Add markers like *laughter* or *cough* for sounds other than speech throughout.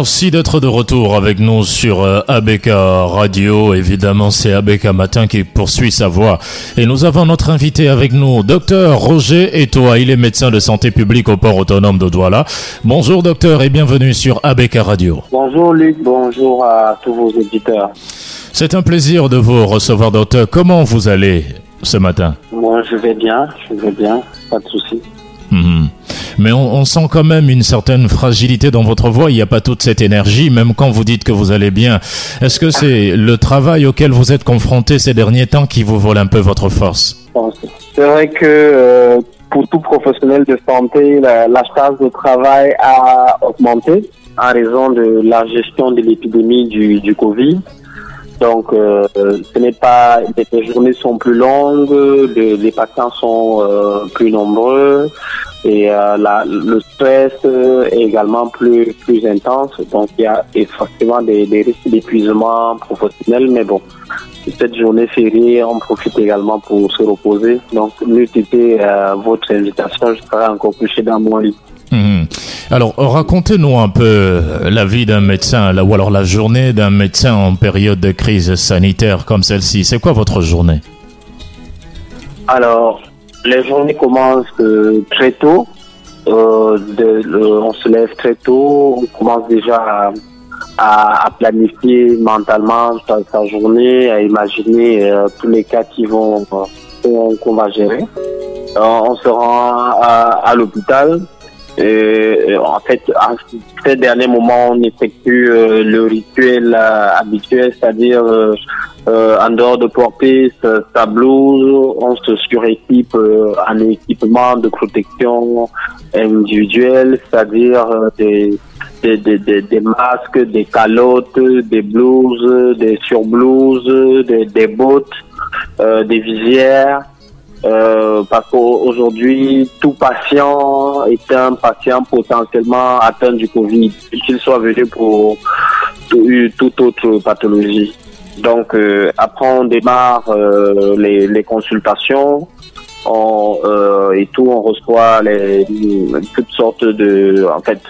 Merci d'être de retour avec nous sur euh, ABK Radio. Évidemment, c'est ABK Matin qui poursuit sa voix. Et nous avons notre invité avec nous, docteur Roger Etoa. Il est médecin de santé publique au port autonome de Douala. Bonjour docteur et bienvenue sur ABK Radio. Bonjour Luc, bonjour à tous vos éditeurs. C'est un plaisir de vous recevoir docteur. Comment vous allez ce matin? Moi, je vais bien, je vais bien, pas de souci. Mhm. Mais on, sent quand même une certaine fragilité dans votre voix. Il n'y a pas toute cette énergie, même quand vous dites que vous allez bien. Est-ce que c'est le travail auquel vous êtes confronté ces derniers temps qui vous vole un peu votre force? C'est vrai que euh, pour tout professionnel de santé, la, la, charge de travail a augmenté en raison de la gestion de l'épidémie du Covid. Donc, euh, ce n'est pas les journées sont plus longues, les, patients sont euh, plus nombreux et euh, le stress est également plus plus intense. Donc, il y a forcément des, risques d'épuisement professionnel, mais bon, cette journée fériée, on profite également pour se reposer. Donc, multipliez votre invitation, je serai encore couché dans mon lit. Mmh. Alors, racontez-nous un peu la vie d'un médecin, ou alors la journée d'un médecin en période de crise sanitaire comme celle-ci. C'est quoi votre journée? Alors, les journées commencent euh, très tôt. Euh, on se lève très tôt. On commence déjà à, planifier mentalement sa, sa, journée, à imaginer euh, tous les cas qui vont qu'on va gérer. on se rend à l'hôpital et en fait, à ces derniers moments, on effectue euh, le rituel euh, habituel, c'est-à-dire euh, en dehors de porter sa, blouse, on se suréquipe en équipement de protection individuelle, c'est-à-dire des, des, des, des, masques, des calottes, des blouses, des surblouses, des, des bottes, des visières. Euh, parce qu'aujourd'hui, tout patient est un patient potentiellement atteint du Covid, qu'il soit venu pour toute autre pathologie. Donc, euh, après, on démarre euh, les, les, consultations on, euh, et tout, on reçoit les, toutes sortes de, en fait,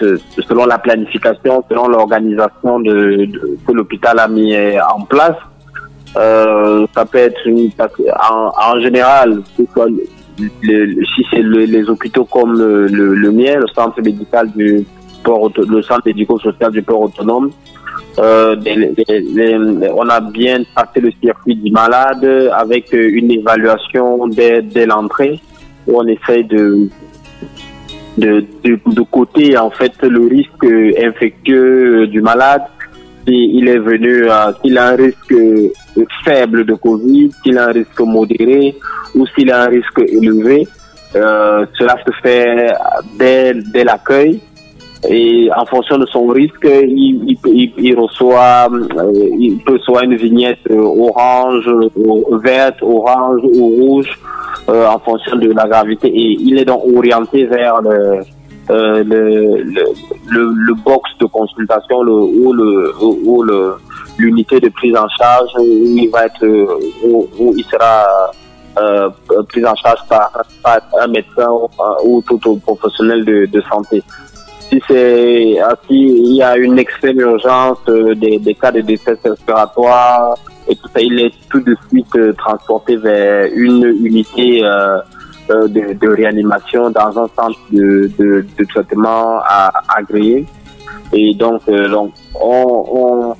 selon la planification, selon l'organisation de, de, que l'hôpital a mis en place. Euh, ça peut être une, en, général, le, si c'est le, les hôpitaux comme le, le, mien, le centre médical du port, le centre médico-social du port autonome, euh, on a bien passé le circuit du malade avec une évaluation dès, dès l'entrée où on essaye de de, de, de côté en fait le risque infectieux du malade s'il est venu, euh, s'il a un risque faible de Covid, s'il a un risque modéré ou s'il a un risque élevé. Euh, cela se fait dès, dès l'accueil et en fonction de son risque, il, il, il reçoit, euh, il peut soit une vignette orange, verte, orange ou rouge euh, en fonction de la gravité et il est donc orienté vers le, euh, le, le, box de consultation le, ou le ou le l'unité de prise en charge où il va être où, où il sera euh, pris en charge par, un médecin ou, ou tout autre professionnel de, santé. Si c'est si il y a une extrême urgence euh, des, cas de décès respiratoire et tout ça, il est tout de suite euh, transporté vers une unité euh, de, de, réanimation dans un centre de, de, de traitement agréé. Et donc, euh, donc on, on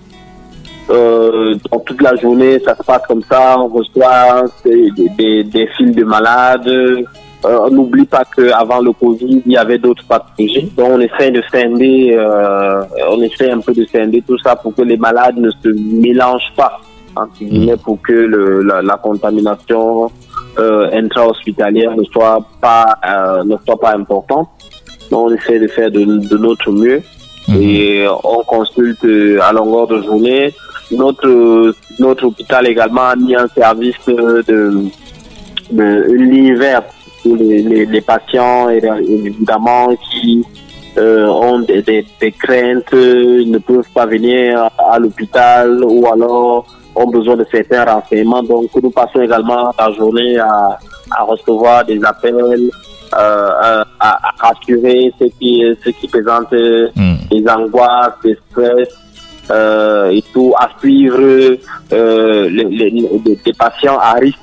euh, toute la journée, ça se passe comme ça. On reçoit des, des, des files de malades. Euh, on n'oublie pas qu'avant le Covid, il y avait d'autres pathologies. Donc, on essaie de scinder, euh, on essaie un peu de scinder tout ça pour que les malades ne se mélangent pas, entre guillemets, pour que le, la, la contamination euh, intra-hospitalière ne soit pas euh, ne soit pas importante. Donc on essaie de faire de, de notre mieux mmh. et on consulte à longueur de journée. Notre notre hôpital également a mis un service de, de une ligne verte pour les, les, les patients et évidemment qui euh, ont des, des, des craintes, ne peuvent pas venir à l'hôpital ou alors ont besoin de certains renseignements. Donc, nous passons également la journée à, à recevoir des appels, euh, à, à, rassurer ceux qui, ceux qui présentent mm. les angoisses, les stress et tout, à suivre les, patients à risque.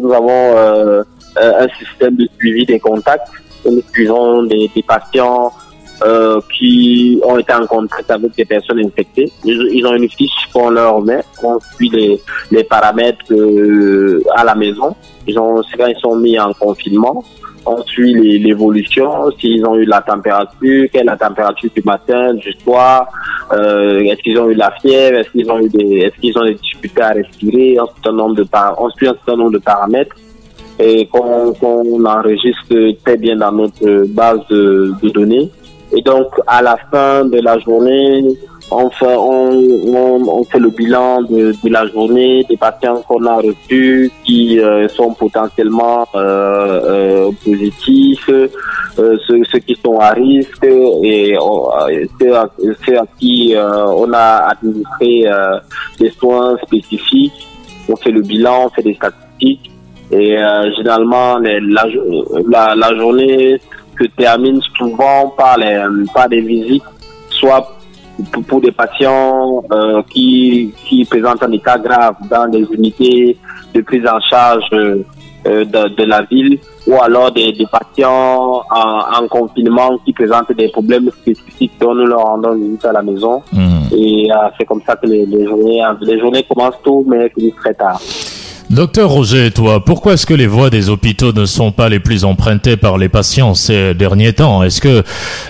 nous avons un système de suivi des contacts. Nous suivons des, des patients euh, qui ont été en contact avec des personnes infectées. Ils, ont une fiche qu'on leur met, on suit les, les paramètres euh, à la maison. Ils ont, quand ils sont mis en confinement, on suit l'évolution, s'ils ont eu la température, quelle est la température du matin, du soir, euh, est-ce qu'ils ont eu la fièvre, est-ce qu'ils ont eu des, est-ce qu'ils ont des difficultés à respirer, un certain nombre de on suit un certain nombre de paramètres et qu'on enregistre très bien dans notre base de, de données. Et donc, à la fin de la journée, on fait, on, fait le bilan de, la journée des patients qu'on a reçus qui euh, sont potentiellement euh, euh, positifs, ceux, qui sont à risque et ceux, à, qui on a administré des soins spécifiques. On fait le bilan, on fait des statistiques et généralement la, la journée se termine souvent par, les, par des visites, soit pour, des patients euh, qui, qui présentent un état grave dans des unités de prise en charge euh, de, de, la ville, ou alors des, des patients en, en, confinement qui présentent des problèmes spécifiques dont nous leur rendons visite à la maison. Mmh. Et euh, c'est comme ça que les, les, journées, les journées commencent tôt, mais finissent très tard. Docteur Roger, toi, pourquoi est-ce que les voies des hôpitaux ne sont pas les plus empruntées par les patients ces derniers temps? Est-ce que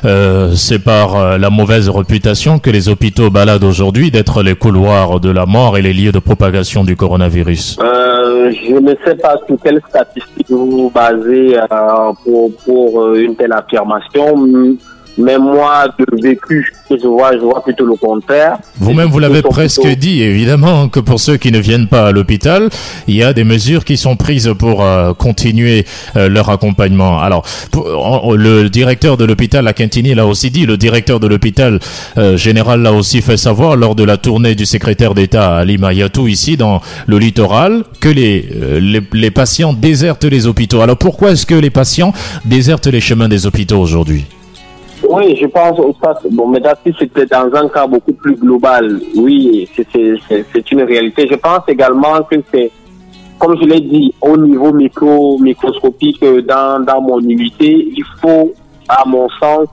euh, c'est par euh, la mauvaise réputation que les hôpitaux baladent aujourd'hui d'être les couloirs de la mort et les lieux de propagation du coronavirus? Euh, Je ne sais pas sur quelle statistique vous basez pour, pour une telle affirmation. Mais moi, de vécu, je vois, je vois plutôt le contraire. Vous-même, vous, l'avez presque dit, évidemment, que pour ceux qui ne viennent pas à l'hôpital, il y a des mesures qui sont prises pour euh, continuer euh, leur accompagnement. Alors, le directeur de l'hôpital à Quintini l'a aussi dit, le directeur de l'hôpital euh, général l'a aussi fait savoir lors de la tournée du secrétaire d'État à Lima Yatou, ici, dans le littoral, que les, les, les patients désertent les hôpitaux. Alors, pourquoi est-ce que les patients désertent les chemins des hôpitaux aujourd'hui? Oui, je pense ça. Bon, mais si c'était dans un cas beaucoup plus global, oui, c'est une réalité. Je pense également que c'est, comme je l'ai dit, au niveau micro, microscopique dans, dans mon unité, il faut, à mon sens,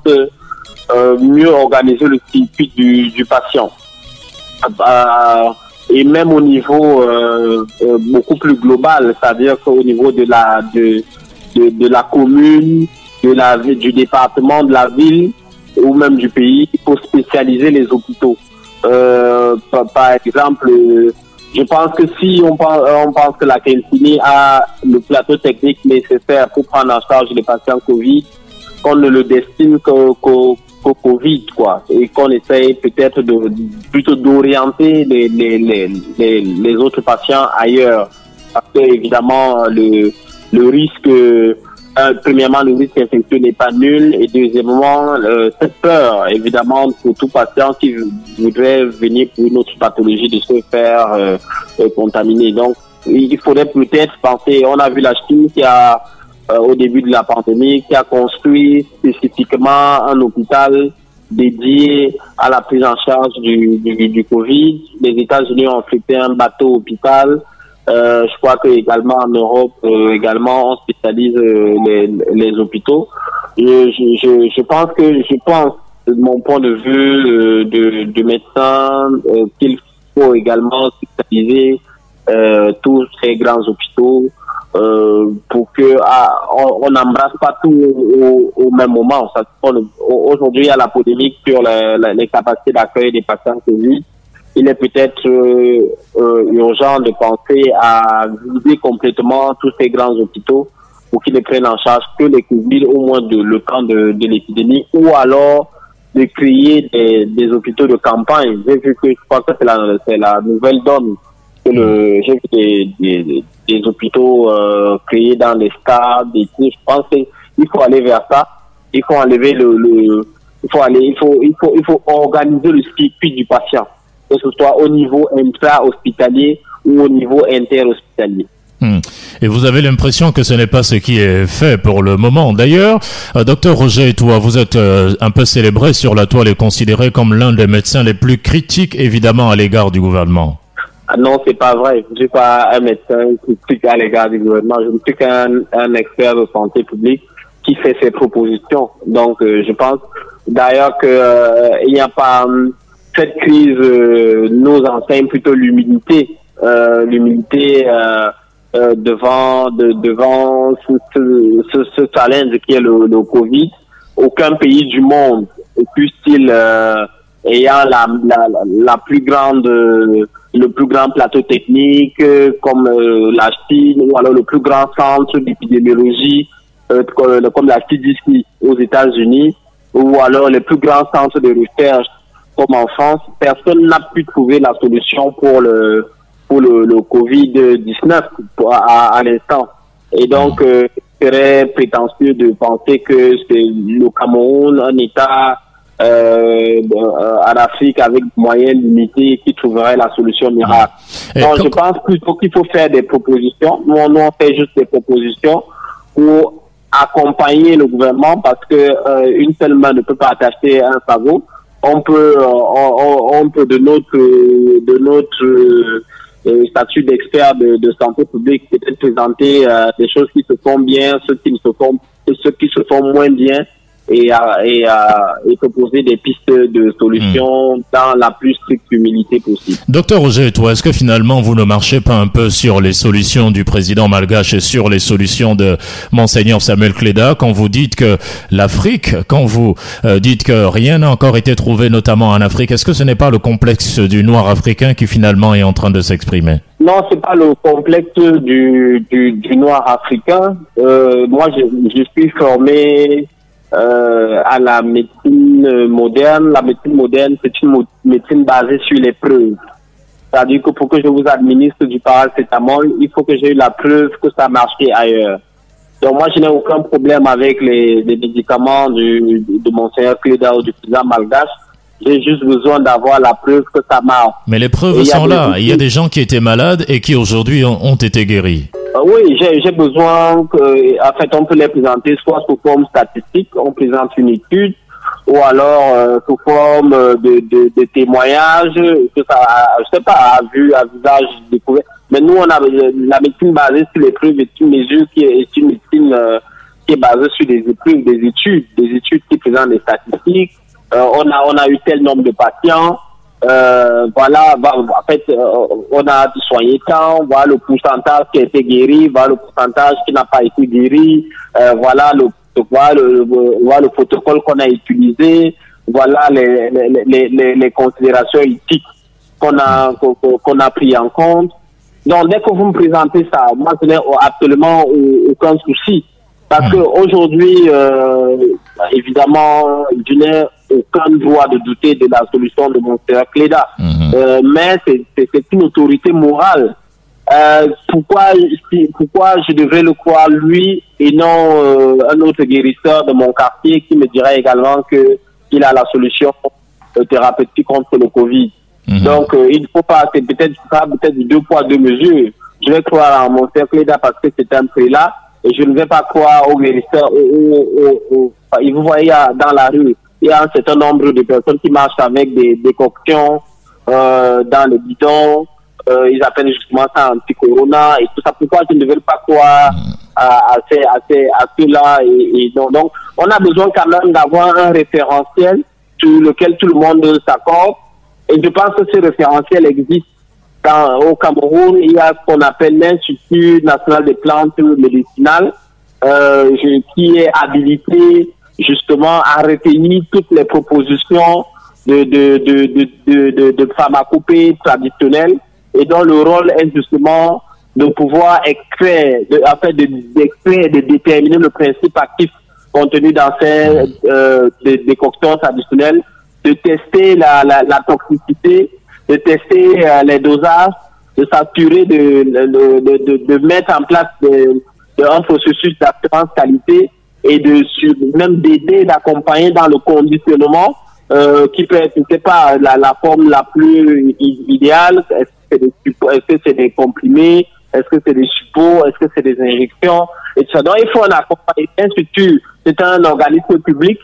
euh, mieux organiser le circuit du, du patient. Euh, et même au niveau euh, beaucoup plus global, c'est-à-dire qu'au niveau de la de, de la commune, de la, du département, de la ville ou même du pays, faut spécialiser les hôpitaux. Euh, par, exemple, je pense que si on pense, on pense que la Kentini a le plateau technique nécessaire pour prendre en charge les patients Covid, qu'on ne le destine qu'au Covid, quoi, et qu'on essaye peut-être de plutôt d'orienter les, les, les, les, autres patients ailleurs. Parce que évidemment, le, le risque euh, premièrement, le risque infectieux n'est pas nul et deuxièmement, euh, cette peur, évidemment, pour tout patient qui voudrait venir pour une autre pathologie de se faire euh, euh, contaminer. Donc, il faudrait peut-être penser, on a vu la Chine qui a, au début de la pandémie, qui a construit spécifiquement un hôpital dédié à la prise en charge du, du, du Covid. Les États-Unis ont fait un bateau hôpital euh, je crois que également en Europe, euh, également on spécialise euh, les, les hôpitaux. Je, je, je pense que je pense de mon point de vue de, de médecin qu'il faut également spécialiser tous ces grands hôpitaux pour que ah, on n'embrasse pas tout au, au, même moment. Aujourd'hui, il y a la polémique sur les capacités d'accueil des patients Covid il est peut-être euh, euh, urgent de penser à vider complètement tous ces grands hôpitaux pour qu'ils ne prennent en charge que les Covid au moins de, le temps de, de l'épidémie ou alors de créer des, des hôpitaux de campagne. J'ai vu que je crois que c'est la, la nouvelle donne que le, j'ai vu des, des, hôpitaux euh, créés dans les stades et tout. Je pense qu'il faut aller vers ça. Il faut enlever le, le il faut aller, il faut, il faut, il faut organiser le circuit du patient que ce soit au niveau intra-hospitalier ou au niveau inter-hospitalier. Hmm. Et vous avez l'impression que ce n'est pas ce qui est fait pour le moment. D'ailleurs, euh, docteur Roger et toi, vous êtes euh, un peu célébré sur la toile et considéré comme l'un des médecins les plus critiques, évidemment, à l'égard du gouvernement. Ah non, c'est pas vrai. Je suis pas un médecin critique à l'égard du gouvernement. Je ne suis qu'un un expert de santé publique qui fait ses propositions. Donc, euh, je pense d'ailleurs que il n'y a pas hum, cette crise nous enseigne plutôt l'humilité, l'humilité. Euh, devant de, devant ce, ce, ce, challenge qui est le, le Covid. Aucun pays du monde, plus-il euh, ayant la, la, la, plus grande le plus grand plateau technique comme euh, la Chine ou alors le plus grand centre d'épidémiologie comme la CDC aux États-Unis ou alors le plus grand centre de recherche comme en France, personne n'a pu trouver la solution pour le pour le, le Covid-19 à, à l'instant. Et donc, euh, serait prétentieux de penser que c'est le Cameroun, un État euh, en Afrique avec moyens limités qui trouverait la solution miracle. Donc, je pense plutôt qu'il faut faire des propositions. Nous, on fait juste des propositions pour accompagner le gouvernement parce que euh, une seule main ne peut pas attacher un sabot. On peut, euh, on, peut de notre, de notre le statut d'expert de, de, santé publique, peut-être présenter euh, des choses qui se font bien, ceux qui ne se font, ceux qui se font moins bien, et, et, et proposer des pistes de solutions hmm. dans la plus stricte humilité possible. Docteur Roger, toi, est-ce que finalement vous ne marchez pas un peu sur les solutions du président malgache et sur les solutions de monseigneur Samuel Cléda quand vous dites que l'Afrique, quand vous euh, dites que rien n'a encore été trouvé, notamment en Afrique, est-ce que ce n'est pas le complexe du noir africain qui finalement est en train de s'exprimer? Non, c'est pas le complexe du, du, du noir africain. Euh, moi, je, je suis formé euh, à la médecine moderne. La médecine moderne, c'est une médecine basée sur les preuves. C'est-à-dire que pour que je vous administre du paracétamol, il faut que j'ai eu la preuve que ça marchait ailleurs. Donc moi, je n'ai aucun problème avec les, les médicaments du, de Monseigneur Cléda ou du président Malgache. J'ai juste besoin d'avoir la preuve que ça marche. Mais les preuves sont là. Il y a des gens qui étaient malades et qui aujourd'hui ont été guéris. Euh, oui, j'ai besoin que, en fait, on peut les présenter soit sous forme statistique, on présente une étude, ou alors euh, sous forme de, de, de témoignages, que ça, je sais pas, à vue, à visage découvert. Mais nous, on a la médecine basée sur les preuves est une mesure qui est, une médecine euh, qui est basée sur des études, des études, des études qui présentent des statistiques. On a on a eu tel nombre de patients. Euh, voilà, en fait, euh, on a soigné tant, voilà le pourcentage qui a été guéri, voilà le pourcentage qui n'a pas été guéri, euh, voilà le voilà le, voilà le protocole qu'on a utilisé, voilà les, les, les, les considérations éthiques qu'on a qu'on a pris en compte. Donc dès que vous me présentez ça, moi je n'ai absolument aucun souci. Parce hmm. qu'aujourd'hui, euh, évidemment, n'ai aucun droit de douter de la solution de mon frère Cléda. Hmm. Euh, mais c'est une autorité morale. Euh, pourquoi, pourquoi je devrais le croire lui et non euh, un autre guérisseur de mon quartier qui me dirait également que qu'il a la solution thérapeutique contre le Covid? Hmm. Donc, il ne faut pas, c'est peut-être peut-être deux poids, deux mesures. Je vais croire en mon frère Cléda parce que c'est un prélat et je ne vais pas croire aux guérisseurs. Et vous voyez dans la rue, il y a un certain nombre de personnes qui marchent avec des décoctions euh, dans le bidon. Euh, ils appellent justement ça anti-corona et tout ça. Pourquoi je ne vais pas croire à, à, ces, à, ces, à ceux-là et, et donc, donc, on a besoin quand même d'avoir un référentiel sur lequel tout le monde s'accorde. Et je pense que ce référentiel existe au Cameroun, il y a ce qu'on appelle l'Institut national des plantes médicinales, euh, qui est habilité justement à retenir toutes les propositions de, de, de, de, de, de pharmacopée traditionnelle et dont le rôle est justement de pouvoir extraire, de, en et de déterminer le principe actif contenu dans ces euh, décoctions traditionnelles, de tester la, la, la toxicité de tester euh, les dosages, de s'assurer de, de, de, de, mettre en place de, un processus d'assurance qualité et de même d'aider, d'accompagner dans le conditionnement euh, qui peut être, je sais pas, la, forme la plus idéale. Est-ce que c'est des, est -ce des, comprimés? Est-ce que c'est des suppos Est-ce que c'est des injections? Et ça. Donc, il faut un accompagnement. c'est un organisme public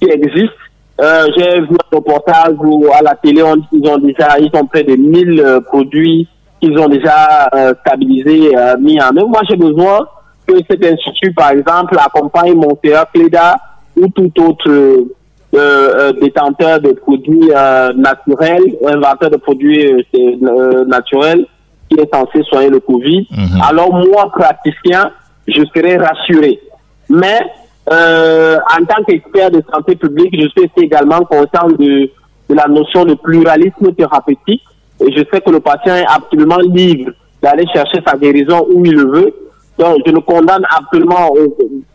qui existe. Euh, J'ai vu un reportage où à la télé, ils ont déjà, ils ont près de 1000 euh, produits qu'ils ont déjà euh, stabilisés, euh, mis en œuvre. Moi, j'ai besoin que cet institut, par exemple, accompagne mon Cléda ou tout autre euh, euh, détenteur de produits euh, naturels, inventeur de produits naturels qui est censé soigner le Covid. Mhm. Alors moi, praticien, je serais rassuré. Mais en tant qu'expert de santé publique, je suis également conscient de, de la notion de pluralisme thérapeutique et je sais que le patient est absolument libre d'aller chercher sa guérison où il le veut. Donc, je ne condamne absolument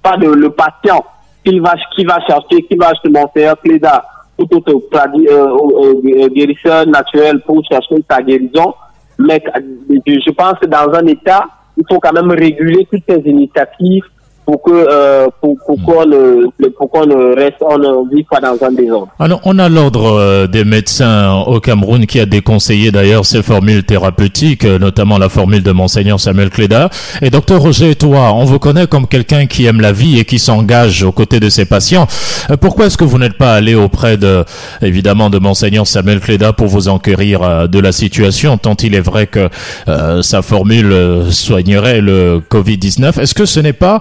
pas de, le patient qui va, qui va chercher, qui va acheter mon frère Cléda ou tout autre euh, guérisseur naturel pour chercher sa guérison. Mais je pense que dans un État, il faut quand même réguler toutes ces initiatives pour que euh, pour, pour qu'on ne pour qu'on ne reste on ne vit pas dans un désordre. Alors on a l'ordre euh, des médecins au Cameroun qui a déconseillé d'ailleurs ces formules thérapeutiques, euh, notamment la formule de monseigneur Samuel Cléda. Et docteur Roger, toi, on vous connaît comme quelqu'un qui aime la vie et qui s'engage aux côtés de ses patients. Pourquoi est-ce que vous n'êtes pas allé auprès de évidemment de monseigneur Samuel Cléda pour vous enquérir de la situation, tant il est vrai que sa formule soignerait le Covid-19 Est-ce que ce n'est pas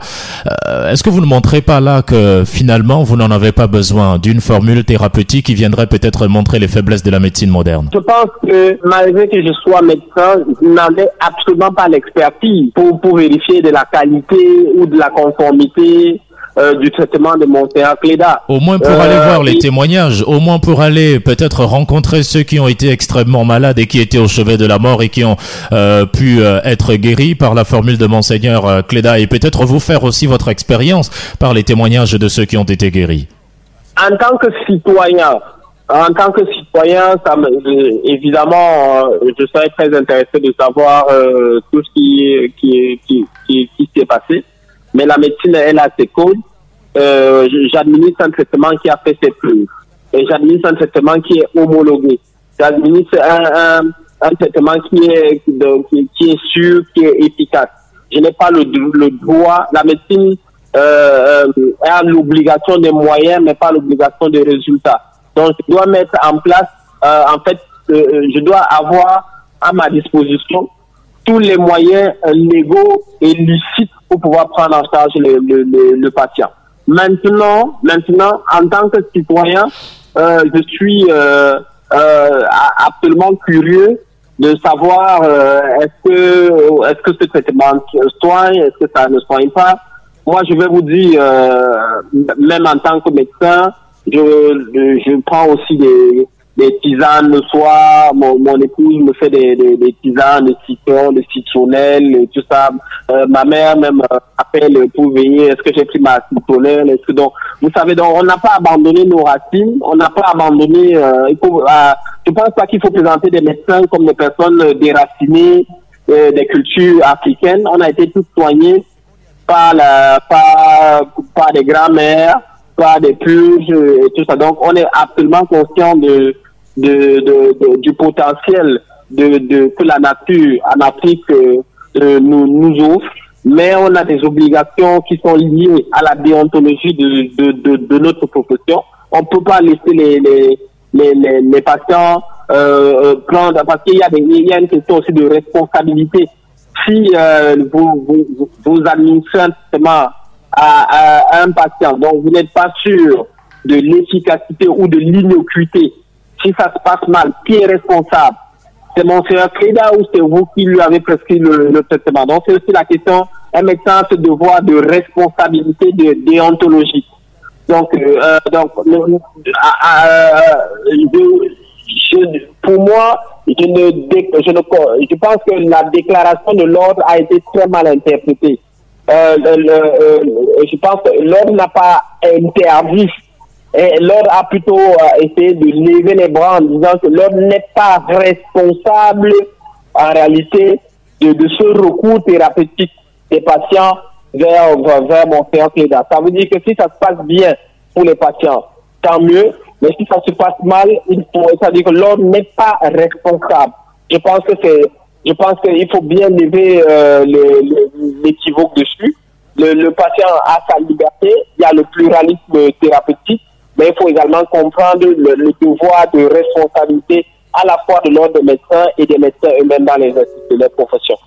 euh, est-ce que vous ne montrez pas là que finalement vous n'en avez pas besoin d'une formule thérapeutique qui viendrait peut-être montrer les faiblesses de la médecine moderne? Je pense que malgré que je sois médecin, je n'avais absolument pas l'expertise pour, pour vérifier de la qualité ou de la conformité euh, du traitement de mon Cléda. Au moins pour aller voir les euh, témoignages, au moins pour aller peut-être rencontrer ceux qui ont été extrêmement malades et qui étaient au chevet de la mort et qui ont euh, pu être guéris par la formule de Monseigneur Cléda et peut-être vous faire aussi votre expérience par les témoignages de ceux qui ont été guéris. En tant que citoyen, en tant que citoyen, ça évidemment, je serais très intéressé de savoir tout ce qui, qui, qui, qui, qui s'est passé mais la médecine, elle a ses codes. Euh, j'administre un traitement qui a fait ses preuves. J'administre un traitement qui est homologué. J'administre un, un, traitement qui est, qui, est sûr, qui est efficace. Je n'ai pas le, le droit. La médecine euh, euh, a l'obligation des moyens, mais pas l'obligation des résultats. Donc, je dois mettre en place, euh, en fait, euh, je dois avoir à ma disposition tous les moyens légaux et licites pour pouvoir prendre en charge le, le, le, patient. Maintenant, maintenant, en tant que citoyen, euh, je suis euh, euh, absolument curieux de savoir euh, est-ce que est-ce que ce traitement soigne, est-ce que ça ne soigne pas? Moi, je vais vous dire, euh, même en tant que médecin, je, je prends aussi des, des tisanes le soir. Mon, mon épouse me fait des, des, des tisanes, des citron, des citronnelles, tout ça. Euh, ma mère même euh, appelle pour venir. Est-ce que j'ai pris ma citronnelle Est-ce que donc, vous savez, donc on n'a pas abandonné nos racines. On n'a pas abandonné. Euh, euh, je pense pas qu'il faut présenter des médecins comme des personnes déracinées des cultures africaines. On a été tous soignés par la, par, par des grands-mères, par des purges et tout ça. Donc, on est absolument conscient de de, de, du potentiel de, de, que la nature en Afrique euh, nous, nous offre, mais on a des obligations qui sont liées à la déontologie de, de, de, notre profession. On ne peut pas laisser les, les, les, les, patients euh, euh, prendre, parce qu'il y, a des, il y a une question aussi de responsabilité. Si euh, vous, vous, vous administrez un à, à, un patient dont vous n'êtes pas sûr de l'efficacité ou de l'innocuité si ça se passe mal, qui est responsable? C'est mon Créda ou c'est vous qui lui avez prescrit le, traitement Donc c'est aussi la question, un médecin ce devoir de responsabilité de déontologie. Donc, euh, euh donc euh, pour moi, je, ne, je, ne, je pense que la déclaration de l'ordre a été très mal interprétée. Euh, je pense que l'ordre n'a pas interdit et l'ordre a plutôt euh, essayé de lever les bras en disant que l'ordre n'est pas responsable en réalité de, ce recours thérapeutique des patients vers, vers, mon frère Cléda. Ça veut dire que si ça se passe bien pour les patients, tant mieux. Mais si ça se passe mal, il faut, ça veut dire que l'ordre n'est pas responsable. Je pense que c'est je pense qu'il faut bien lever euh, l'équivoque dessus. Le, patient a sa liberté, il y a le pluralisme thérapeutique, mais il faut également comprendre le, le devoir de responsabilité à la fois de l'ordre des médecins et des médecins eux-mêmes dans les instituts de leur.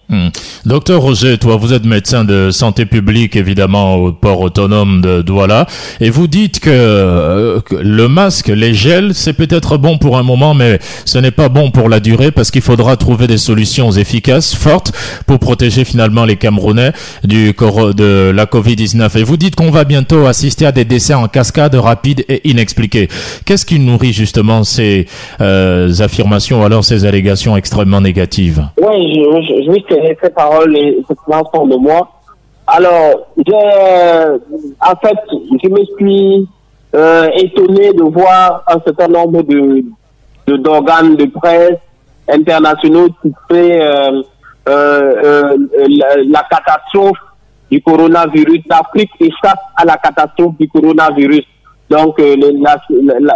Hmm. Docteur Roger, toi, vous êtes médecin de santé publique, évidemment, au port autonome de Douala, et vous dites que, euh, le masque, les gels, c'est peut-être bon pour un moment, mais ce n'est pas bon pour la durée parce qu'il faudra trouver des solutions efficaces, fortes, pour protéger finalement les Camerounais du de la Covid-19. Et vous dites qu'on va bientôt assister à des décès en cascade rapides et inexpliqués. Qu'est-ce qui nourrit justement ces euh, affirmations, alors ces allégations extrêmement négatives? Oui, je, je, je, ces paroles sont de moi. Alors, en fait, je me suis euh, étonné de voir un certain nombre d'organes de, presse internationaux qui fait euh, euh, la, catastrophe du coronavirus. L'Afrique échappe à la catastrophe du coronavirus. Donc,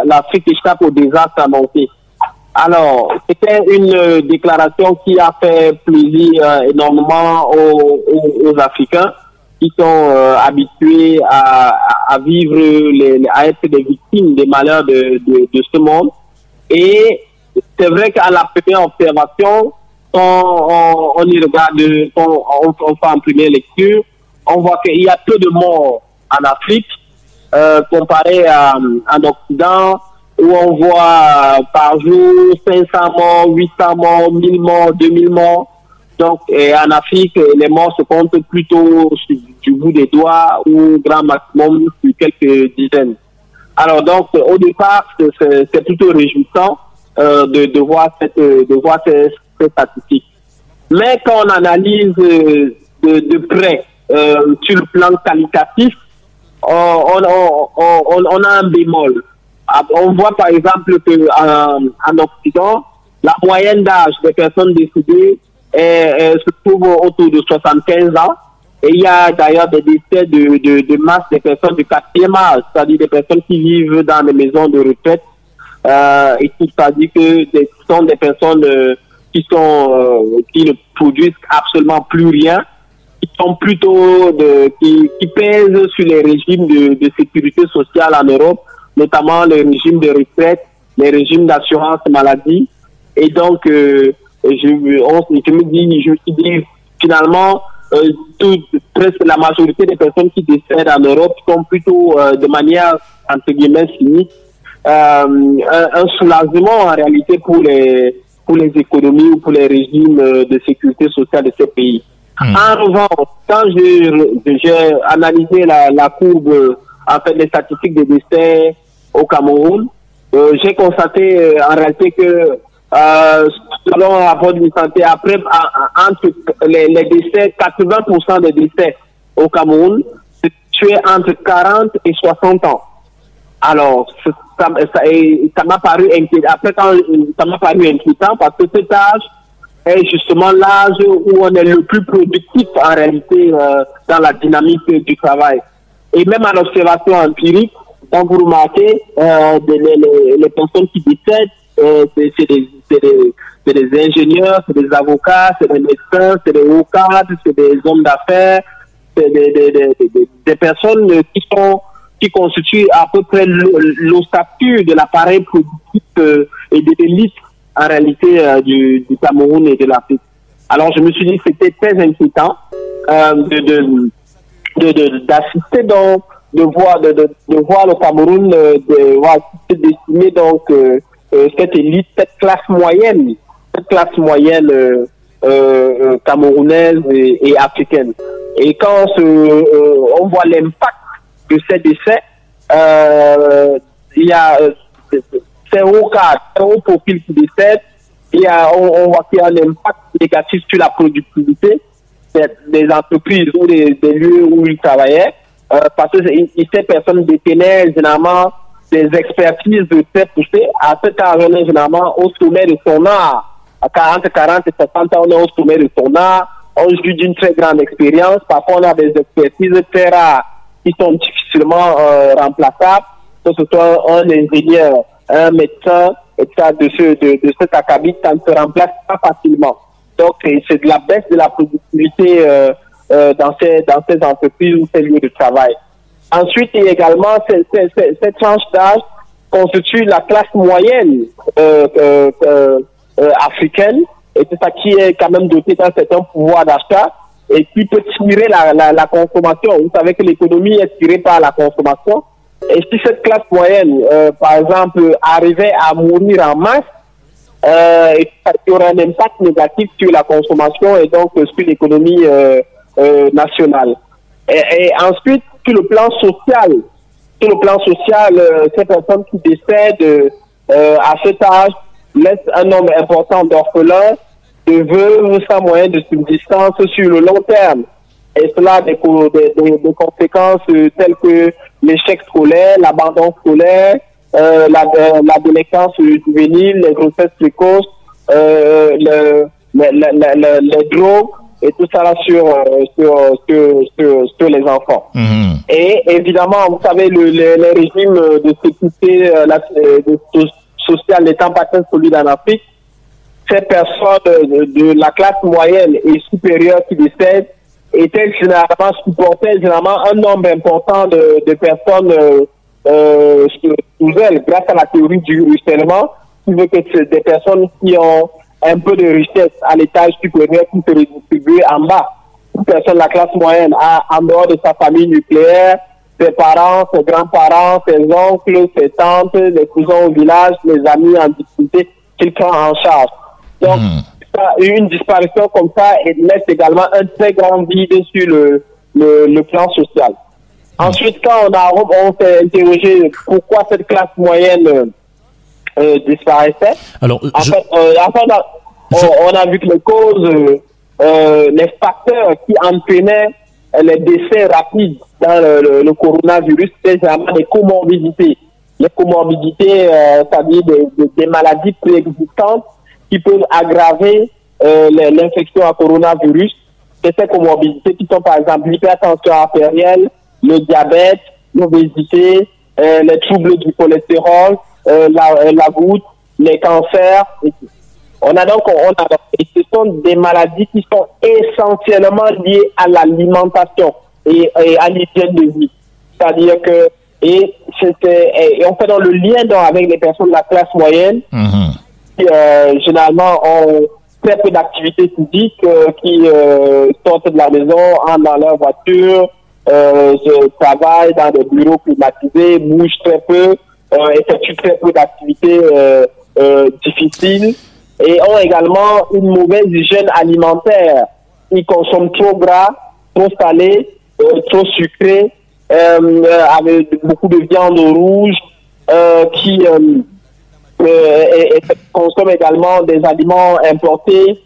l'Afrique échappe au désastre annoncé. Alors, c'était une euh, déclaration qui a fait plaisir euh, énormément aux, aux, Africains qui sont euh, habitués à, à vivre, les, à être des victimes des malheurs de, de, de ce monde. Et c'est vrai qu'à la première observation, quand on, on y regarde, quand on, on, fait en première lecture, on voit qu'il y a peu de morts en Afrique euh, comparé à, en Occident où on voit par jour 500 morts, 800 morts, 1000 morts, 2000 morts. Donc, en Afrique, les morts se comptent plutôt du bout des doigts ou grand maximum sur quelques dizaines. Alors, donc, au départ, c'est plutôt réjouissant euh, de, de, voir cette, de voir ces, statistiques. Mais quand on analyse euh, de, près euh, sur le plan qualitatif, on, on, on, on a un bémol. Ah, on voit par exemple que euh, en, Occident, la moyenne d'âge des personnes décédées se trouve autour de 75 ans. Et il y a d'ailleurs des décès de, de, de, masse des personnes du quatrième âge, c'est-à-dire des personnes qui vivent dans des maisons de retraite. Euh, et tout dit que ce sont des personnes euh, qui sont euh, qui ne produisent absolument plus rien, qui sont plutôt de, qui, qui pèsent sur les régimes de, de sécurité sociale en Europe notamment les régimes de retraite, les régimes d'assurance maladie. Et donc, euh, je, me dis, je me suis dit, finalement, euh, presque la majorité des personnes qui décèdent en Europe sont plutôt euh, de manière, entre guillemets, cynique, un, un, soulagement en réalité pour les, pour les économies ou pour les régimes de sécurité sociale de ces pays. Hmm. En revanche, quand j'ai analysé la, la courbe, en fait, les statistiques des décès au Cameroun, euh, j'ai constaté euh, en réalité que euh, selon un rapport de santé, après, entre les, décès, 80% des décès au Cameroun se tuaient entre 40 et 60 ans. Alors, ça m'a paru inquiétant. Après, ça m'a paru inquiétant parce que cet âge est justement l'âge où on est le plus productif en réalité dans la dynamique du travail. Et même en observation empirique, quand vous remarquez, euh, les, personnes qui décèdent, euh, c'est des, ingénieurs, c'est des avocats, c'est des médecins, c'est des hauts cadres, c'est des hommes d'affaires, c'est des, personnes qui sont qui constituent à peu près l'ossature de l'appareil productif euh, et de l'élite en réalité du, Cameroun et de l'Afrique. Alors je me suis dit que c'était très inquiétant de d'assister de, dans de voir, de, de, de voir le Cameroun euh, de, voir, se dessiner donc euh, euh, cette élite, cette classe moyenne, cette classe moyenne camerounaise et, africaine. Et quand on, on voit l'impact de ces décès, il y a c'est haut cas, haut profil qui décède, il y on, on voit qu'il y a un impact négatif sur la productivité des, entreprises ou des, des lieux où ils travaillaient. Euh, parce que ces personnes détenaient généralement des expertises très poussées. À cet âge-là, généralement, au sommet de son art, à 40, 40 et 60 ans, on est au sommet de son art. On joue d'une très grande expérience. Parfois, on a des expertises très rares qui sont difficilement euh, remplaçables. Que ce soit un ingénieur, un médecin, et ça, de, ce, de, de cet acabit, ça ne se remplace pas facilement. Donc, c'est de la baisse de la productivité euh, euh, dans, ces, dans ces entreprises ou ces lieux de travail. Ensuite, a également cette tranche d'âge constitue la classe moyenne euh, euh, euh, euh africaine et c'est ça qui est quand même doté d'un certain pouvoir d'achat et qui peut tirer la, la, la consommation. Vous savez que l'économie est tirée par la consommation. Et si cette classe moyenne, euh, par exemple, arrivait à mourir en masse, euh, il y aurait un impact négatif sur la consommation et donc sur l'économie euh, euh. Et, et, ensuite, sur le plan social, sur le plan social, euh, ces personnes qui décèdent euh, à cet âge laissent un nombre important d'orphelins, de veuves sans moyen de subsistance sur le long terme. Et cela a des, des, des conséquences telles que l'échec scolaire, l'abandon scolaire, euh, la, euh, délinquance juvénile, les grossesses précoces, euh, le, le, le, les drogues et tout ça là sur, sur, sur, sur, sur les enfants. Mhm. Et évidemment, vous savez, le, le, les régimes de sécurité la, de, sociale n'étant pas très solides en Afrique, ces personnes de, de, la classe moyenne et supérieure qui décèdent étaient généralement supportaient généralement un nombre important de, de personnes euh, euh, sous elles grâce à la théorie du ruissellement qui veut que des personnes qui ont un peu de richesse à l'étage supérieur qui se redistribuent en bas. Une personne de la classe moyenne a en dehors de sa famille nucléaire, ses parents, ses grands-parents, ses oncles, ses tantes, les cousins au village, les amis en difficulté qu'il prend en charge. Donc, Mhm. une disparition comme ça laisse également un très grand vide sur le, le, le plan social. Ensuite, quand on a on s'est interrogé pourquoi cette classe moyenne euh, euh, disparaissait, Alors, en je- fait, euh, en fait, on, Je- on a vu que les causes, euh, les facteurs qui entraînaient les décès rapides dans le, le- le coronavirus, c'est vraiment des comorbidités. Les comorbidités, c'est-à-dire des, des- des maladies préexistantes qui peuvent aggraver l'infection à coronavirus. C'est ces comorbidités qui sont par exemple l'hypertension artérielle, le diabète, l'obésité, les troubles du cholestérol, euh, la, euh, la goutte, les cancers. et tout. On a donc, on a, et ce sont des maladies qui sont essentiellement liées à l'alimentation et, et à l'hygiène de vie. C'est-à-dire que, et, et, on fait dans le lien donc, avec les personnes de la classe moyenne, qui euh, généralement ont très peu d'activités physiques, euh, qui euh, sortent de la maison, entrent dans leur voiture, euh, travaillent dans des bureaux climatisés, bougent très peu, euh, effectuent très peu d'activités euh, euh, difficiles et ont également une mauvaise hygiène alimentaire. Ils consomment trop gras, trop salé, euh, trop sucré, avec beaucoup de viande rouge, qui euh, euh, et, et consomme également des aliments importés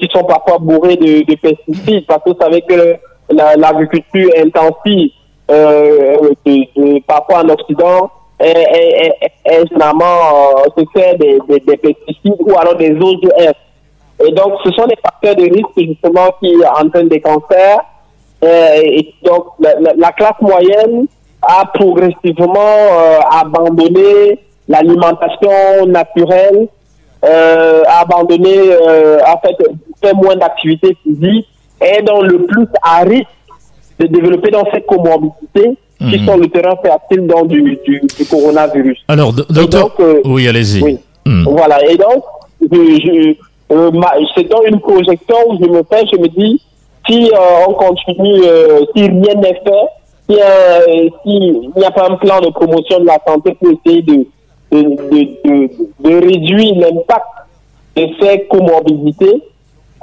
qui sont parfois bourrés de, de pesticides parce que vous savez que la- l'agriculture intensive de, de- parfois en Occident est, est, est, est généralement euh, se fait des, des, des pesticides ou alors des OGM. Et donc, ce sont des facteurs de risque justement qui entraînent des cancers. Euh, et donc, la, la- la classe moyenne a progressivement euh, abandonné l'alimentation naturelle, euh, a abandonné, euh, en fait, fait moins d'activité physique, et dans le plus à risque de développer dans ces qui Mhm. sont le terrain fertile donc, du, du, du coronavirus. Alors, do- docteur, donc, euh, oui, allez-y. Oui. Hmm. Voilà. Et donc, je, euh, c'est dans une projection où je me fais, je me dis, si euh, on continue, si rien n'est fait, si euh, s'il n'y a pas un plan de promotion de la santé pour essayer de, de, de, de réduire l'impact de ces comorbidités,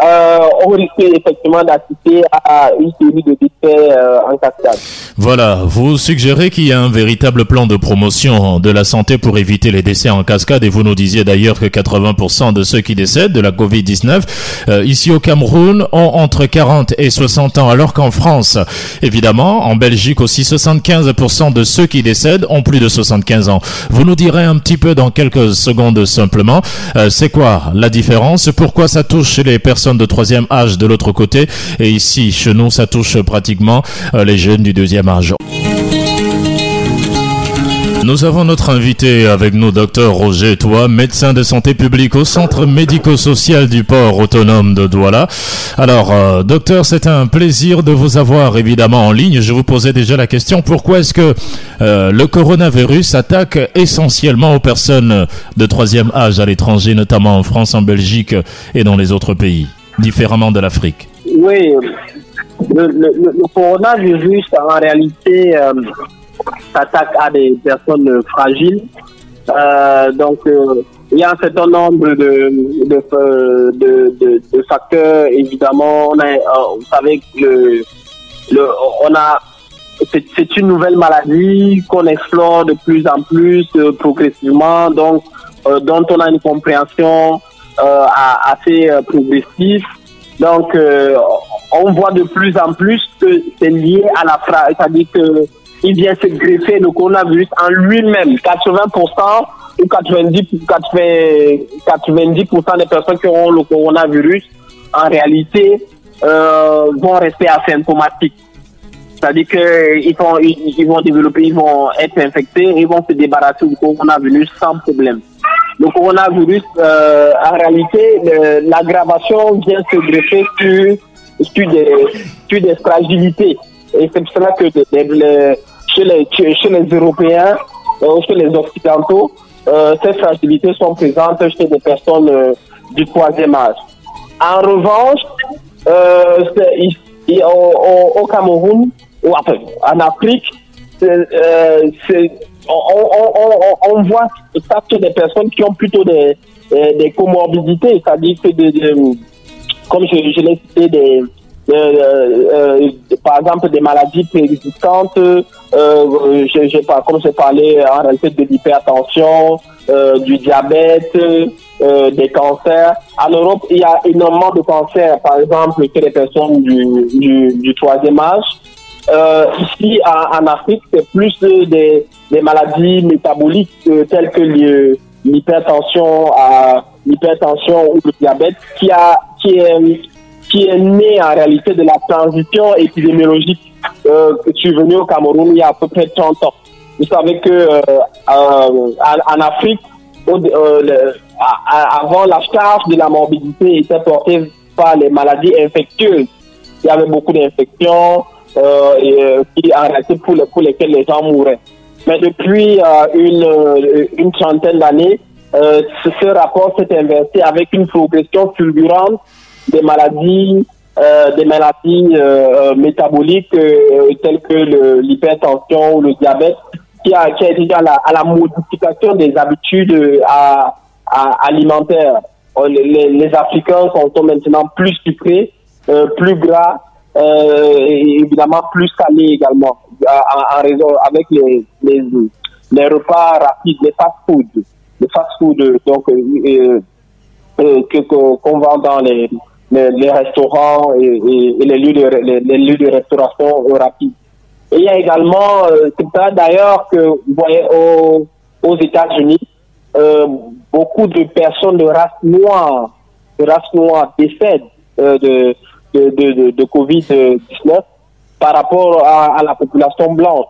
euh, on effectivement d'assister à une série de décès euh, en cascade. Voilà, vous suggérez qu'il y a un véritable plan de promotion de la santé pour éviter les décès en cascade et vous nous disiez d'ailleurs que 80% de ceux qui décèdent de la Covid-19 euh, ici au Cameroun ont entre 40 et 60 ans alors qu'en France, évidemment, en Belgique aussi 75% de ceux qui décèdent ont plus de 75 ans. Vous nous direz un petit peu dans quelques secondes simplement, euh, c'est quoi la différence, pourquoi ça touche les personnes de troisième âge de l'autre côté et ici chez nous ça touche pratiquement euh, les jeunes du deuxième âge. Nous avons notre invité avec nous, docteur Roger Toi, médecin de santé publique au centre médico-social du port autonome de Douala. Alors, euh, docteur, c'est un plaisir de vous avoir évidemment en ligne. Je vous posais déjà la question, pourquoi est-ce que euh, le coronavirus attaque essentiellement aux personnes de troisième âge à l'étranger, notamment en France, en Belgique et dans les autres pays, différemment de l'Afrique? Oui, le, coronavirus, en réalité, euh, s'attaque à des personnes fragiles. Euh, donc, euh, il y a un certain nombre de, de, de, facteurs, évidemment. On a, vous savez, le, on a, c'est une nouvelle maladie qu'on explore de plus en plus progressivement, donc, dont on a une compréhension assez progressive. Donc, on voit de plus en plus que c'est lié à la c'est-à-dire qu'il vient se greffer le coronavirus en lui-même. 80% ou 90, 90 des personnes qui auront le coronavirus, en réalité, euh, vont rester asymptomatiques. C'est-à-dire qu'ils vont, ils, vont développer, ils vont être infectés, ils vont se débarrasser du coronavirus sans problème. Le coronavirus, euh, en réalité, l'aggravation vient se greffer sur sur des, sur des fragilités. Et c'est pour cela que chez, les, Européens, euh, chez les Occidentaux, euh, ces fragilités sont présentes chez des personnes euh, du troisième âge. En revanche, au, au, Cameroun, ou enfin, en Afrique, on, on, on, voit ça chez des personnes qui ont plutôt des, comorbidités, c'est-à-dire que comme je, l'ai cité, euh, euh, par exemple des maladies préexistantes, euh, je, je, comme j'ai parlé en réalité de l'hypertension, euh, du diabète, euh, des cancers. En Europe, il y a énormément de cancers, par exemple, que les personnes du, du, troisième âge. Euh, ici, en, en Afrique, c'est plus des, des maladies métaboliques telles que l'hypertension, l'hypertension ou le diabète, qui a qui est, qui est né en réalité de la transition épidémiologique euh, qui est venue au Cameroun il y a à peu près 30 ans. Vous savez que euh, euh, en, Afrique, avant la charge de la morbidité était portée par les maladies infectieuses. Il y avait beaucoup d'infections qui, en réalité pour, lesquelles les gens mouraient. Mais depuis une, trentaine d'années, euh, ce rapport s'est inversé avec une progression fulgurante des maladies, des maladies euh, métaboliques telles que l'hypertension ou le diabète, qui a, qui a été à la, à la modification des habitudes à, alimentaires. Les, les, Africains sont maintenant plus sucrés, plus gras, et évidemment plus salés également, en, raison avec les, les, les repas rapides, les fast-foods de fast-food donc euh, euh, qu'on vend dans les, les, restaurants et, les lieux de restauration rapide. Et il y a également, euh, c'est ça d'ailleurs que vous voyez aux, États-Unis, euh, beaucoup de personnes de race noire, de race noire décèdent euh, de, de, de, de, Covid-19 par rapport à, à, la population blanche.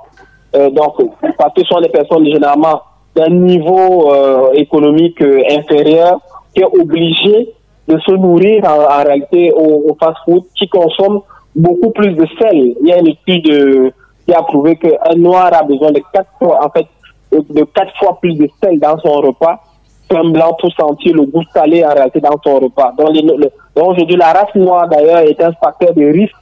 Donc, parce que ce sont des personnes généralement d'un niveau économique inférieur qui est obligé de se nourrir en, réalité au, fast-food qui consomme beaucoup plus de sel. Il y a une étude euh, qui a prouvé qu'un noir a besoin de quatre fois, en fait, de quatre fois plus de sel dans son repas qu'un blanc pour sentir le goût salé en réalité dans son repas. Donc, aujourd'hui, la race noire d'ailleurs est un facteur de risque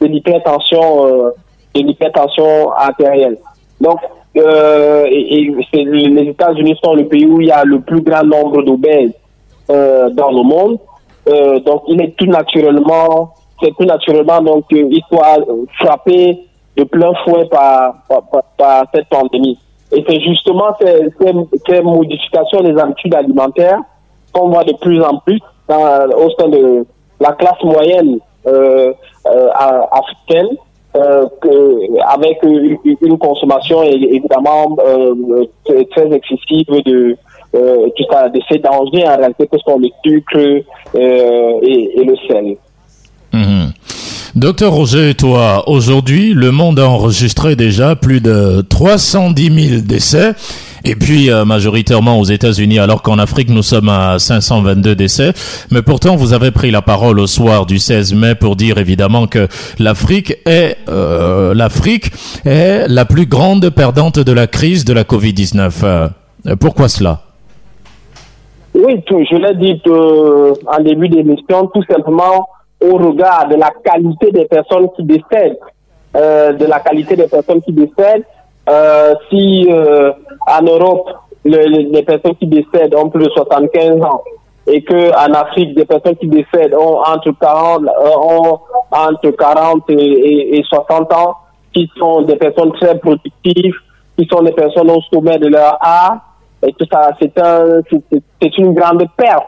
de l'hypertension, euh, de l'hypertension artérielle. Donc, euh, et, les États-Unis sont le pays où il y a le plus grand nombre d'obèses euh, dans le monde. Euh, donc, il est tout naturellement, c'est tout naturellement donc il soit frappé de plein fouet par, par, cette pandémie. Et c'est justement ces, ces, modifications des habitudes alimentaires qu'on voit de plus en plus dans, au sein de la classe moyenne euh, euh, africaine euh, avec une, consommation évidemment euh, très excessive de euh, de ces dangers en réalité que sont le sucre et, le sel. Mhm. Docteur Roger, toi, aujourd'hui, le monde a enregistré déjà plus de 310 000 décès. Et puis euh, majoritairement aux États-Unis, alors qu'en Afrique nous sommes à 522 décès. Mais pourtant, vous avez pris la parole au soir du 16 mai pour dire évidemment que l'Afrique est euh, l'Afrique est la plus grande perdante de la crise de la Covid-19. Euh, pourquoi cela? Oui, je l'ai dit en début d'émission, tout simplement au regard de la qualité des personnes qui décèdent, de la qualité des personnes qui décèdent. si en Europe, les personnes qui décèdent ont plus de 75 ans et que en Afrique, des personnes qui décèdent ont entre 40, euh, ont entre 40 et, 60 ans, qui sont des personnes très productives, qui sont des personnes au sommet de leur art, et tout ça, c'est un, c'est une grande perte.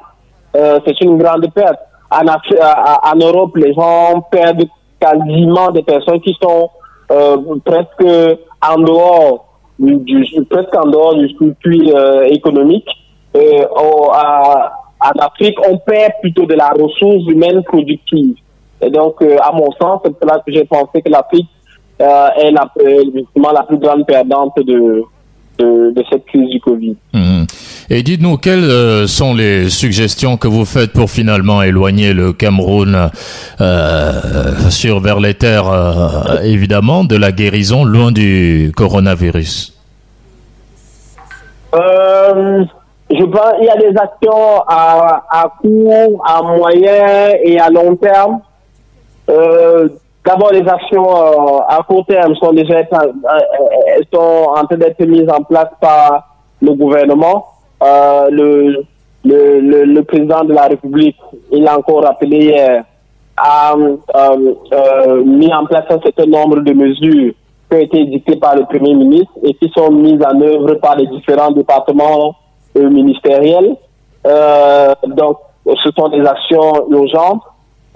Euh, c'est une grande perte. En, en Europe, les gens perdent quasiment des personnes qui sont euh, presque en dehors du, presque en dehors du circuit euh, économique. Euh, en Afrique, on perd plutôt de la ressource humaine productive. Et donc, euh, à mon sens, c'est là que j'ai pensé que l'Afrique est la, justement la plus grande perdante de, de, cette crise du Covid. Mmh. Et dites-nous, quelles sont les suggestions que vous faites pour finalement éloigner le Cameroun euh, sur vers les terres, évidemment, de la guérison loin du coronavirus? Euh, je pense qu'il y a des actions à, à court, à moyen et à long terme. D'abord, les actions euh, à court terme sont déjà euh, sont en train d'être mises en place par le gouvernement. Euh, le, le, le, président de la République, il a encore rappelé hier, a mis en place un certain nombre de mesures qui ont été dictées par le Premier ministre et qui sont mises en œuvre par les différents départements ministériels. Donc, ce sont des actions urgentes.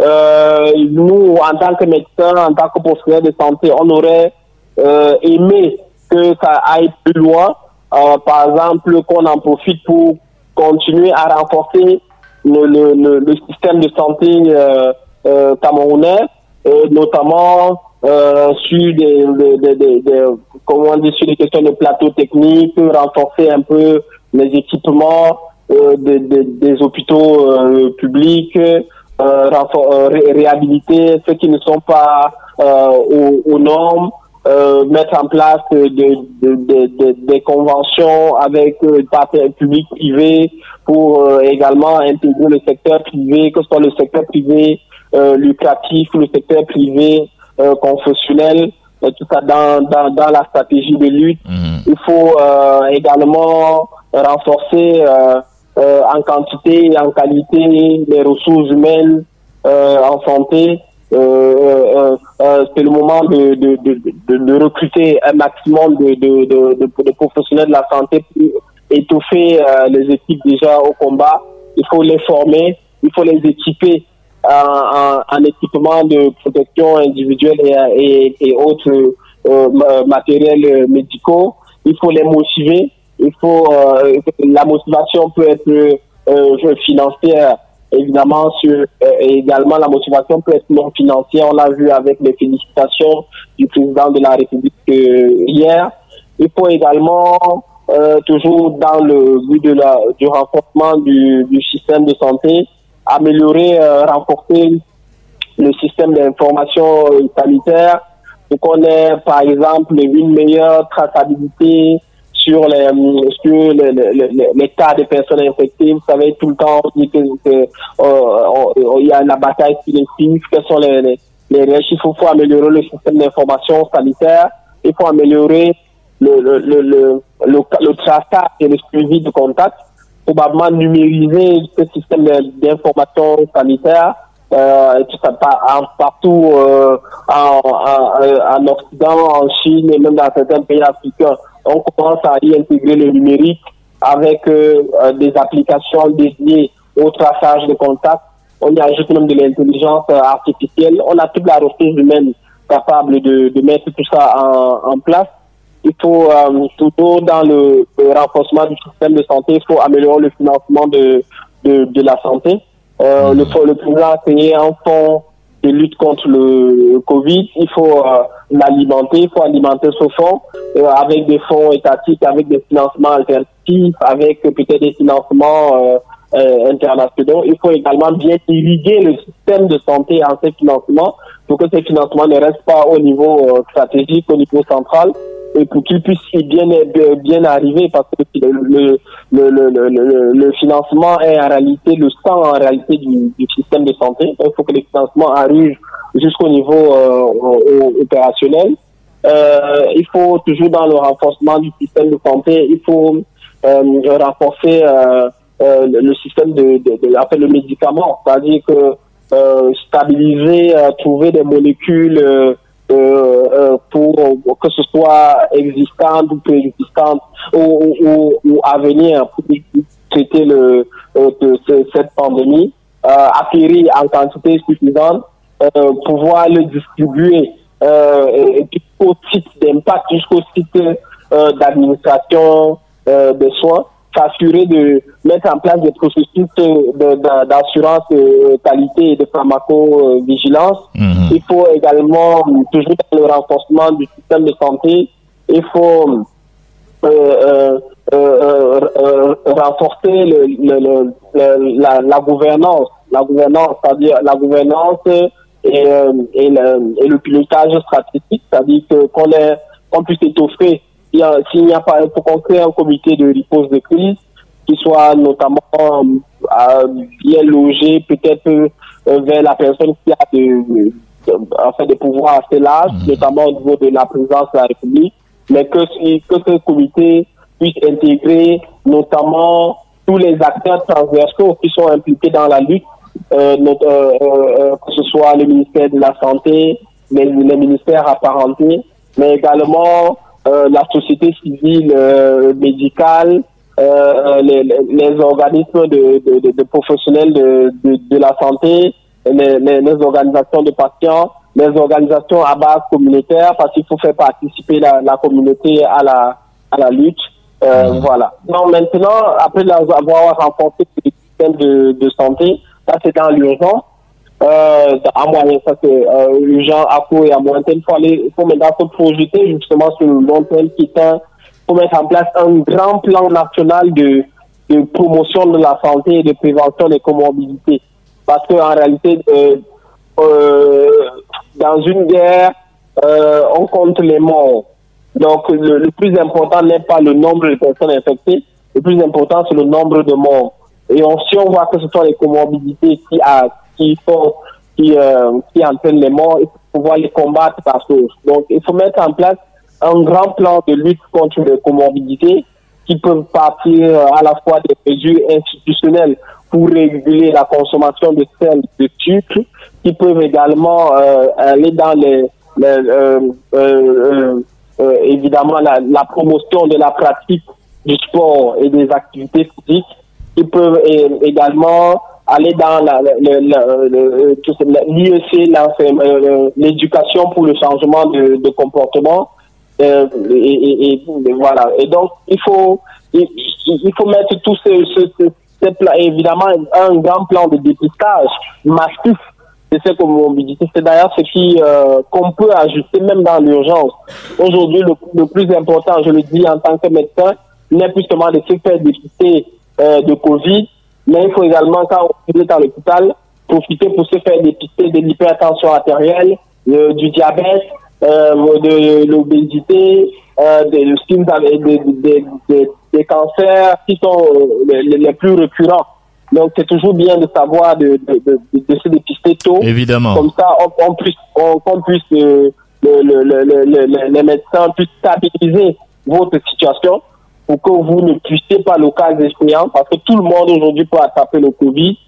Euh, nous, en tant que médecins, en tant que professionnels de santé, on aurait euh, aimé que ça aille plus loin. Euh, par exemple, qu'on en profite pour continuer à renforcer le, le, le, système de santé euh, camerounais, notamment euh, sur des, des, des, des, comment dit, sur des questions de plateau technique, renforcer un peu les équipements euh, des, hôpitaux euh, publics, euh, euh réhabiliter ceux qui ne sont pas aux, aux, normes, mettre en place des conventions avec des partenaires publics privés pour également intégrer le secteur privé, que ce soit le secteur privé lucratif, le secteur privé euh, confessionnel, tout ça dans, dans, dans, la stratégie de lutte. Mhm. Il faut euh, également renforcer euh, en quantité et en qualité les ressources humaines en santé. c'est le moment de, de, de, de, recruter un maximum de, de, de, professionnels de la santé pour étouffer les équipes déjà au combat. Il faut les former, il faut les équiper en, équipement de protection individuelle et, et, autres euh, matériels médicaux. Il faut les motiver. Il faut euh, la motivation peut être euh, financière évidemment sur et également la motivation peut être non financière. On l'a vu avec les félicitations du président de la République hier. Il faut également toujours dans le but de la, du renforcement du, du système de santé améliorer, euh, renforcer le système d'information sanitaire pour qu'on ait, par exemple, une meilleure traçabilité sur les, sur les, les, les, cas de personnes infectées. Vous savez, tout le temps, on dit que, euh, y a la bataille qui les quels sont les, les, Il faut, améliorer le système d'information sanitaire. Il faut améliorer le, le, le, le, le, le traçage et le suivi de contact probablement numériser ce système d'information sanitaire euh, partout euh, en, en, Occident, en Chine et même dans certains pays africains. On commence à y intégrer le numérique avec euh, euh des applications dédiées au traçage de contacts. On y ajoute même de l'intelligence artificielle. On a toute la ressource humaine capable de, de mettre tout ça en, en place il faut euh, toujours dans le, renforcement du système de santé, il faut améliorer le financement de, de, de la santé. Euh, le, le président a créé un fonds de lutte contre le Covid. Il faut l'alimenter, il faut alimenter ce fonds avec des fonds étatiques, avec des financements alternatifs, avec peut-être des financements internationaux. Il faut également bien irriguer le système de santé en ces financements pour que ces financements ne restent pas au niveau stratégique, au niveau central, et pour qu'il puisse bien, bien arriver parce que le, le, le, le, financement est en réalité le sang en réalité du, du système de santé. Il faut que les financements arrivent jusqu'au niveau euh, opérationnel. Euh, il faut toujours dans le renforcement du système de santé, il faut euh, renforcer euh, euh, le système de, de, de, le médicament, c'est-à-dire que stabiliser, trouver des molécules euh, euh, pour que ce soit existante ou préexistante ou, ou, à venir pour traiter le, euh, cette pandémie, acquérir en quantité suffisante, pouvoir le distribuer jusqu'au site d'impact, jusqu'au site d'administration des soins s'assurer de mettre en place des processus d'assurance de, qualité et de pharmacovigilance. Mhm. Il faut également, toujours dans le renforcement du système de santé, il faut euh, euh, euh, euh renforcer le, le, le, la, la, gouvernance, la gouvernance, c'est-à-dire la gouvernance et, et, le, et le pilotage stratégique, c'est-à-dire qu'on puisse étoffer s'il n'y a pas, pour qu'on crée un comité de riposte de crise qui soit notamment euh, bien logé, peut-être euh, vers la personne qui a de, de, en fait, des pouvoirs assez larges, mmh. notamment au niveau de la présidence de la République, mais que, que ce comité puisse intégrer notamment tous les acteurs transversaux qui sont impliqués dans la lutte, euh, notre, que ce soit le ministère de la Santé, les, les ministères apparentés, mais également la société civile euh, médicale, euh, les, les, organismes de, de, de professionnels de, de, la santé, les, les, organisations de patients, les organisations à base communautaire, parce qu'il faut faire participer la, la communauté à la, à la lutte. Euh, mmh. Voilà. Donc maintenant, après avoir renforcé le système de, de santé, ça c'est dans l'urgence euh, à moyen, ça c'est euh, urgent, à court et à moyen. Il faut, aller, il faut maintenant se projeter justement sur le long terme qui est pour mettre en place un grand plan national de, de promotion de la santé et de prévention des comorbidités. Parce qu'en réalité, euh, euh, dans une guerre, euh, on compte les morts. Donc le, le plus important n'est pas le nombre de personnes infectées, le plus important c'est le nombre de morts. Et on, si on voit que ce sont les comorbidités qui, a, qui font, qui, euh, qui entraînent les morts, faut pouvoir les combattre par chose. Donc, il faut mettre en place un grand plan de lutte contre les comorbidités qui peuvent partir euh, à la fois des mesures institutionnelles pour réguler la consommation de sel, de sucre, qui peuvent également euh, aller dans les, euh, euh, euh, évidemment la, la, promotion de la pratique du sport et des activités physiques, qui peuvent également aller dans l'IEC, euh, l'éducation pour le changement de, comportement. Euh, et, voilà. Et donc, il faut, il, faut mettre tout ce, ce, ce, plan, évidemment, un grand plan de dépistage massif de ces comorbidités. C'est d'ailleurs ce euh, qu'on peut ajuster même dans l'urgence. Aujourd'hui, le, plus important, je le dis en tant que médecin, n'est plus seulement de se faire dépister euh, de Covid, mais il faut également, quand on est à l'hôpital, profiter pour se faire dépister de l'hypertension artérielle, euh, du diabète, euh, de l'obésité, euh, des, des, des, des, cancers qui sont les, les plus récurrents. Donc c'est toujours bien de savoir de, de, de, de, se dépister tôt. Évidemment. Comme ça, on, on puisse, on, on puisse euh, le, le, le, les médecins puissent stabiliser votre situation pour que vous ne puissiez pas le cas échéant, parce que tout le monde aujourd'hui peut attraper le Covid.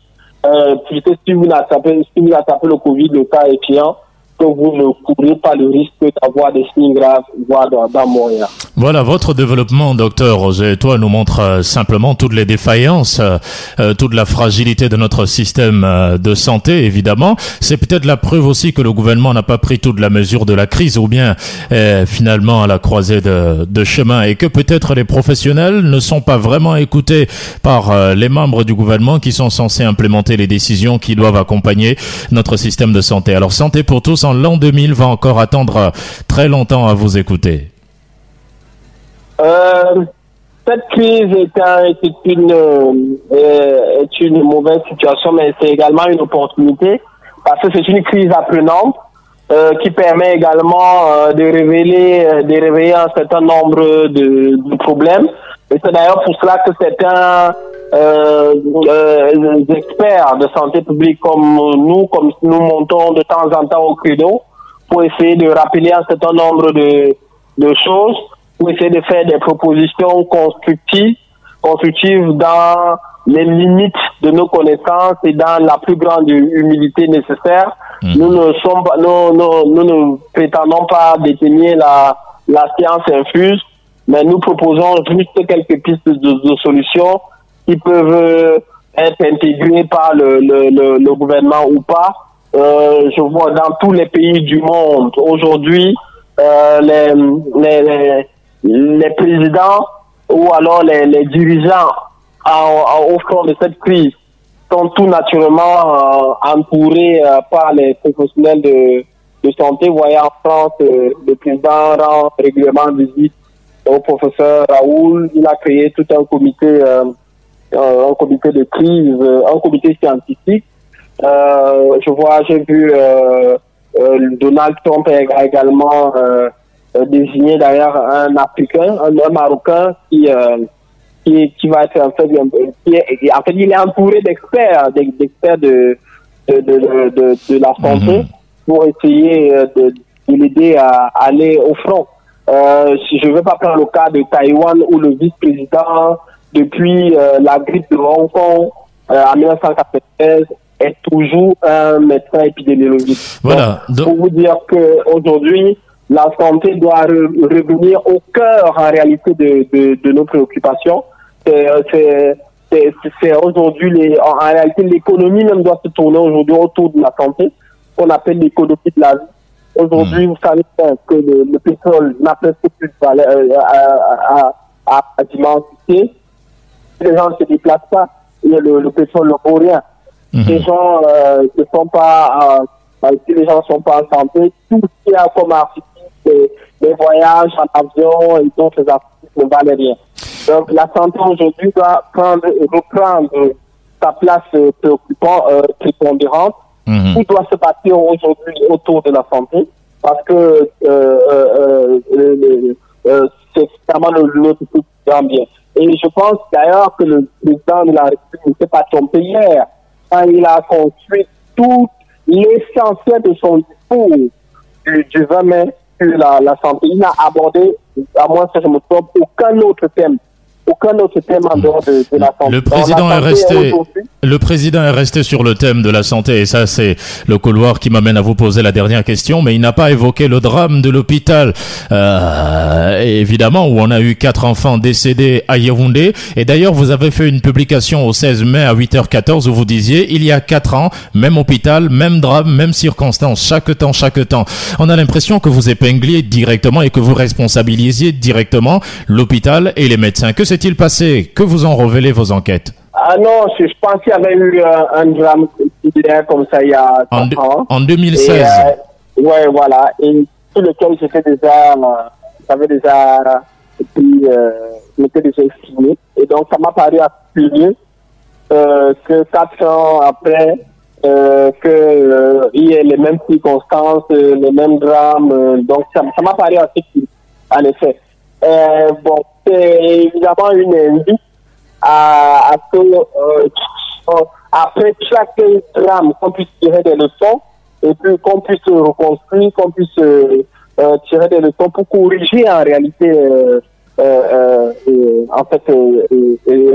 Euh, puisque si vous attrapez, si vous le Covid, le cas échéant, que vous ne courez pas le risque d'avoir des signes graves, voire d'un mourir. Voilà, votre développement, docteur Roger, toi, nous montre euh, simplement toutes les défaillances, euh, euh, toute la fragilité de notre système de santé, évidemment. C'est peut-être la preuve aussi que le gouvernement n'a pas pris toute la mesure de la crise ou bien finalement à la croisée de, de chemin et que peut-être les professionnels ne sont pas vraiment écoutés par les membres du gouvernement qui sont censés implémenter les décisions qui doivent accompagner notre système de santé. Alors, Santé pour tous l'an 2000 va encore attendre très longtemps à vous écouter. Euh, cette crise euh, est une mauvaise situation, mais c'est également une opportunité parce que c'est une crise apprenante euh, qui permet également euh, de révéler, euh, un certain nombre de problèmes. Et c'est d'ailleurs pour cela que certains euh, experts de santé publique comme nous, comme nous montons de temps en temps au credo pour essayer de rappeler un certain nombre de, de choses pour essayer de faire des propositions constructives, constructives dans les limites de nos connaissances et dans la plus grande humilité nécessaire. Mmh. Nous ne sommes pas, nous, nous, nous, ne prétendons pas détenir la, la science infuse, mais nous proposons juste quelques pistes de, de solutions qui peuvent être intégrées par le, le, le, le gouvernement ou pas. Euh, je vois dans tous les pays du monde aujourd'hui euh, les, les, les présidents ou alors les, les dirigeants au fond de cette crise sont tout naturellement euh, entourés euh, par les professionnels de, de santé. Vous voyez en France, euh, le président rend régulièrement visite au professeur Raoul. Il a créé tout un comité, un comité de crise, un comité scientifique. je vois, j'ai vu Donald Trump également euh, désigner d'ailleurs un Africain, un, Marocain qui, euh, qui, qui va être en fait, qui est, en fait il est entouré d'experts, d'experts de, de, de, de, de la santé mhm. pour essayer euh, de, de l'aider à aller au front. Euh, je ne veux pas prendre le cas de Taïwan où le vice-président, depuis euh, la grippe de Hong Kong euh, en 1993, est toujours un médecin épidémiologiste. Voilà. Donc, pour vous dire qu'aujourd'hui, la santé doit revenir au cœur en réalité de, de, de nos préoccupations. C'est aujourd'hui, les, en, réalité, l'économie même doit se tourner aujourd'hui autour de la santé, qu'on appelle l'économie de la vie. Aujourd'hui, hmm. vous savez que le, le pétrole n'a presque plus de valeur euh, à, à, à, à Les gens ne se déplacent pas, le, le pétrole ne vaut rien. Hmm. Les gens euh, ne sont pas, euh, si les gens ne sont pas en santé, tout ce qu'il y a comme article les, voyages en avion et d'autres artistes ne valent rien. Donc la santé aujourd'hui doit prendre, reprendre sa place euh, préoccupante, euh, prépondérante. Mm Tout doit se bâtir aujourd'hui autour de la santé parce que euh, euh, c'est vraiment le plus grand bien. Et je pense d'ailleurs que le président de la République ne s'est pas trompé hier quand il a construit tout l'essentiel de son discours du, du 20 mai la, la santé. Il n'a abordé, à moins que je me trompe, aucun autre thème aucun autre thème en dehors de, la santé. Le président est resté, le président est resté sur le thème de la santé et ça c'est le couloir qui m'amène à vous poser la dernière question, mais il n'a pas évoqué le drame de l'hôpital, euh, évidemment où on a eu quatre enfants décédés à Yaoundé. Et d'ailleurs vous avez fait une publication au 16 mai à 8h14 où vous disiez il y a quatre ans, même hôpital, même drame, même circonstance, chaque temps, chaque temps. On a l'impression que vous épingliez directement et que vous responsabilisiez directement l'hôpital et les médecins. Que s'est-il passé? Que vous ont révélé vos enquêtes? Ah non, je, pense qu'il y avait eu euh, un drame comme ça il y a en, ans. En 2016 Oui, Ouais, voilà. Et sur lequel j'étais déjà, euh, j'avais déjà, puis, euh, déjà estimé. Et donc, ça m'a paru assez euh, que quatre ans après, euh, que il y ait les mêmes circonstances, les mêmes drames. donc, ça m'a paru assez en effet. bon, c'est évidemment une invite à, à que, euh, après chaque drame, qu'on puisse tirer des leçons et puis qu'on puisse reconstruire, qu'on puisse euh, euh tirer des leçons pour corriger en réalité, euh, euh, euh en fait,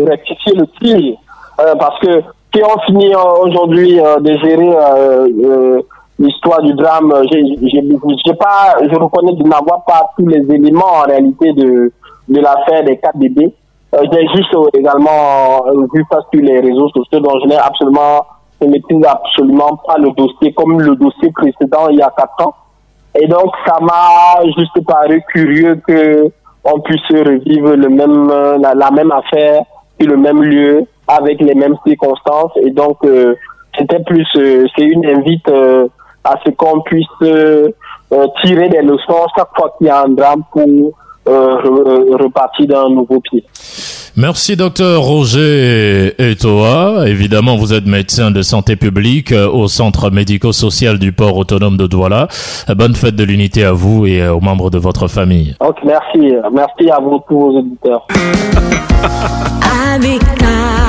rectifier le tir. parce que si on finit aujourd'hui de gérer l'histoire du drame, j'ai pas, je reconnais de n'avoir pas tous les éléments en réalité de, de l'affaire des quatre bébés. Euh, j'ai juste également euh, vu ça sur les réseaux sociaux, dont je n'ai absolument, je ne maîtrise absolument pas le dossier comme le dossier précédent il y a quatre ans. Et donc, ça m'a juste paru curieux que on puisse revivre le même, la, même affaire sur le même lieu avec les mêmes circonstances. Et donc, euh, c'était plus, c'est une invite à ce qu'on puisse tirer des leçons chaque fois qu'il y a un drame pour euh, reparti d'un nouveau pied. Merci docteur Roger Etoa. Évidemment, vous êtes médecin de santé publique euh, au centre médico-social du port autonome de Douala. Euh, bonne fête de l'unité à vous et aux membres de votre famille. merci. Merci à vous tous vos auditeurs. *laughs*